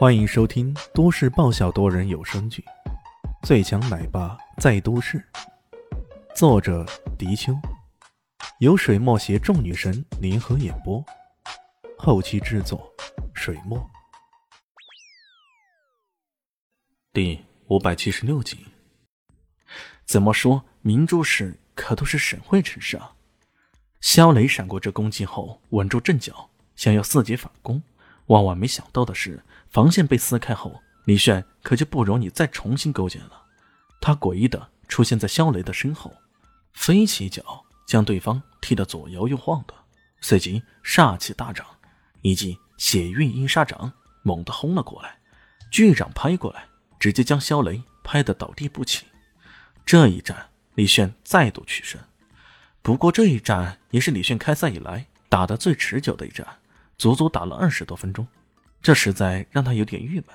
欢迎收听都市爆笑多人有声剧《最强奶爸在都市》，作者：迪秋，由水墨携众女神联合演播，后期制作：水墨。第五百七十六集。怎么说，明珠市可都是省会城市啊！肖雷闪过这攻击后，稳住阵脚，想要伺机反攻。万万没想到的是，防线被撕开后，李炫可就不容你再重新构建了。他诡异的出现在肖雷的身后，飞起脚将对方踢得左摇右晃的，随即煞气大涨，一记血运阴杀掌猛地轰了过来，巨掌拍过来，直接将肖雷拍得倒地不起。这一战，李炫再度取胜。不过这一战也是李炫开赛以来打得最持久的一战。足足打了二十多分钟，这实在让他有点郁闷。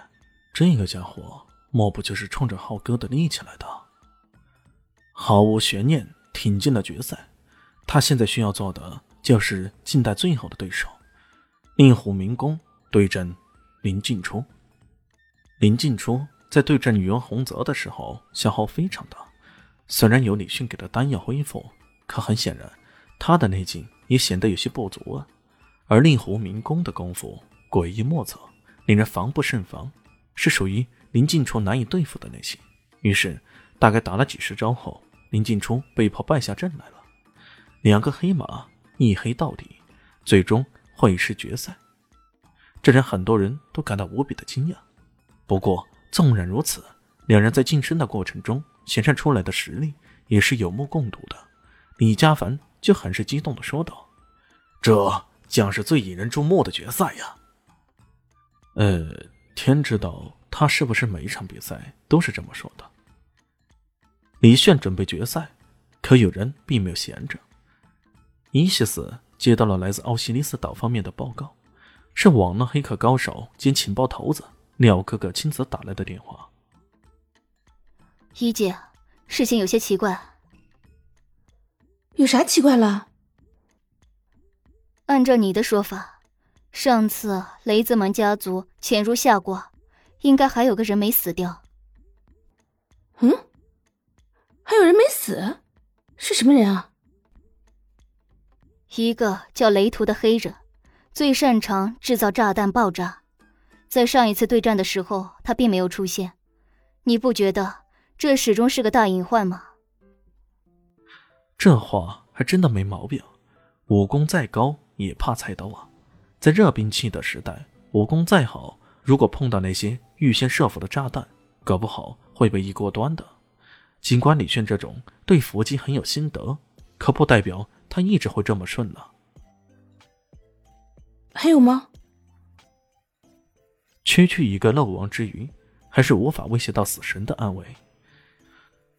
这个家伙莫不就是冲着浩哥的力气来的？毫无悬念，挺进了决赛。他现在需要做的就是近代最好的对手——令狐明宫对阵林静初。林静初在对阵宇文洪泽的时候消耗非常大，虽然有李迅给的丹药恢复，可很显然，他的内劲也显得有些不足啊。而令狐明宫的功夫诡异莫测，令人防不胜防，是属于林静初难以对付的类型。于是，大概打了几十招后，林静初被迫败下阵来了。两个黑马一黑到底，最终会师决赛，这让很多人都感到无比的惊讶。不过，纵然如此，两人在晋升的过程中显现出来的实力也是有目共睹的。李家凡就很是激动的说道：“这……”将是最引人注目的决赛呀！呃，天知道他是不是每一场比赛都是这么说的。李炫准备决赛，可有人并没有闲着。伊西斯接到了来自奥西里斯岛方面的报告，是网络黑客高手兼情报头子廖哥哥亲自打来的电话。一姐，事情有些奇怪。有啥奇怪了？按照你的说法，上次雷兹蒙家族潜入夏国，应该还有个人没死掉。嗯，还有人没死，是什么人啊？一个叫雷图的黑人，最擅长制造炸弹爆炸。在上一次对战的时候，他并没有出现。你不觉得这始终是个大隐患吗？这话还真的没毛病。武功再高。也怕菜刀啊！在热兵器的时代，武功再好，如果碰到那些预先设伏的炸弹，搞不好会被一锅端的。尽管李炫这种对伏击很有心得，可不代表他一直会这么顺呢。还有吗？区区一个漏网之鱼，还是无法威胁到死神的安危。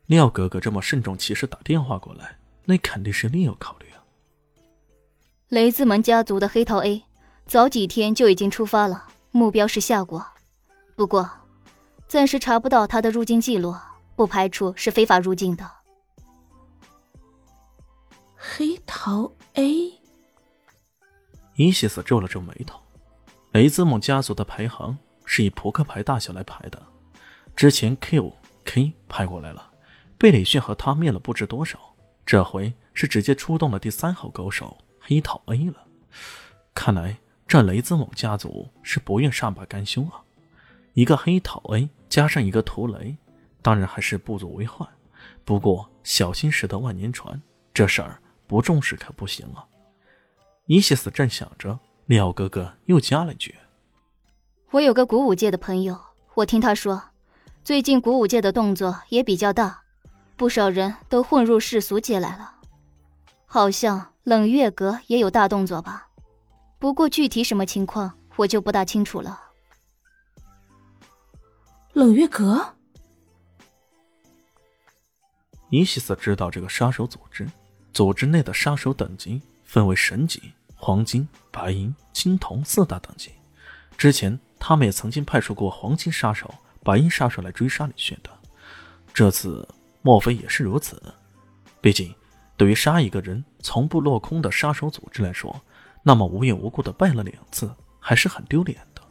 廖哥哥这么慎重其事打电话过来，那肯定是另有考虑。雷兹门家族的黑桃 A，早几天就已经出发了，目标是夏国。不过，暂时查不到他的入境记录，不排除是非法入境的。黑桃 A，伊西斯皱了皱眉头。雷兹蒙家族的排行是以扑克牌大小来排的，之前 Q、K 派过来了，被李迅和他灭了不知多少，这回是直接出动了第三号高手。黑桃 A 了，看来这雷兹某家族是不愿善罢甘休啊！一个黑桃 A 加上一个图雷，当然还是不足为患。不过小心驶得万年船，这事儿不重视可不行啊！伊西斯正想着，廖哥哥又加了一句：“我有个古武界的朋友，我听他说，最近古武界的动作也比较大，不少人都混入世俗界来了，好像……”冷月阁也有大动作吧？不过具体什么情况，我就不大清楚了。冷月阁，尼西斯知道这个杀手组织，组织内的杀手等级分为神级、黄金、白银、青铜四大等级。之前他们也曾经派出过黄金杀手、白银杀手来追杀李炫的，这次莫非也是如此？毕竟。对于杀一个人从不落空的杀手组织来说，那么无缘无故的败了两次还是很丢脸的。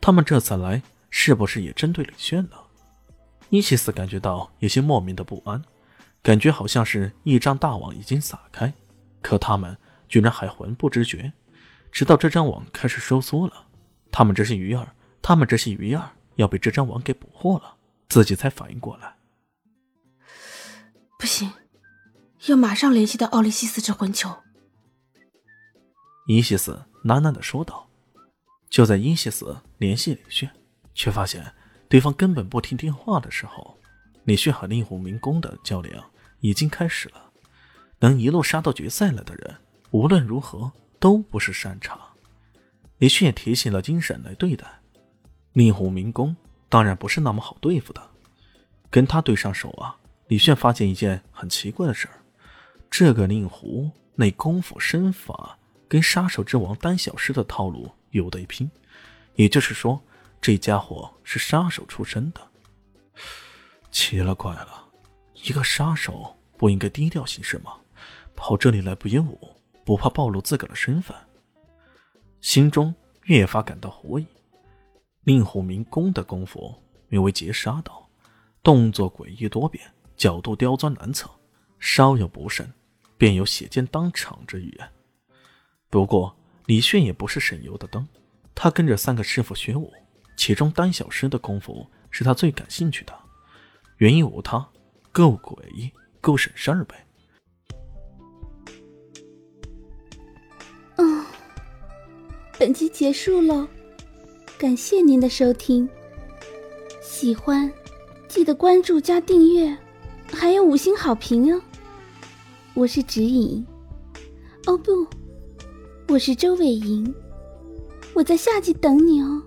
他们这次来是不是也针对李炫呢？伊西斯感觉到有些莫名的不安，感觉好像是一张大网已经撒开，可他们居然还浑不知觉。直到这张网开始收缩了，他们这些鱼儿，他们这些鱼儿要被这张网给捕获了，自己才反应过来。不行，要马上联系到奥利西斯这混球。伊西斯喃喃的说道。就在伊西斯联系李炫，却发现对方根本不听电话的时候，李炫和令狐明工的较量已经开始了。能一路杀到决赛了的人，无论如何都不是善茬。李炫也提起了精神来对待令狐明工，当然不是那么好对付的。跟他对上手啊，李炫发现一件很奇怪的事儿：这个令狐那功夫身法跟杀手之王丹小师的套路。有的一拼，也就是说，这家伙是杀手出身的。奇了怪了，一个杀手不应该低调行事吗？跑这里来不演武，不怕暴露自个的身份？心中越发感到狐疑。令狐明功的功夫名为截杀刀，动作诡异多变，角度刁钻难测，稍有不慎，便有血溅当场之语。不过。李炫也不是省油的灯，他跟着三个师傅学武，其中丹小师的功夫是他最感兴趣的，原因无他，够诡异，够省事儿呗。本集结束了，感谢您的收听，喜欢记得关注加订阅，还有五星好评哦。我是指引，哦不。我是周伟莹，我在下集等你哦。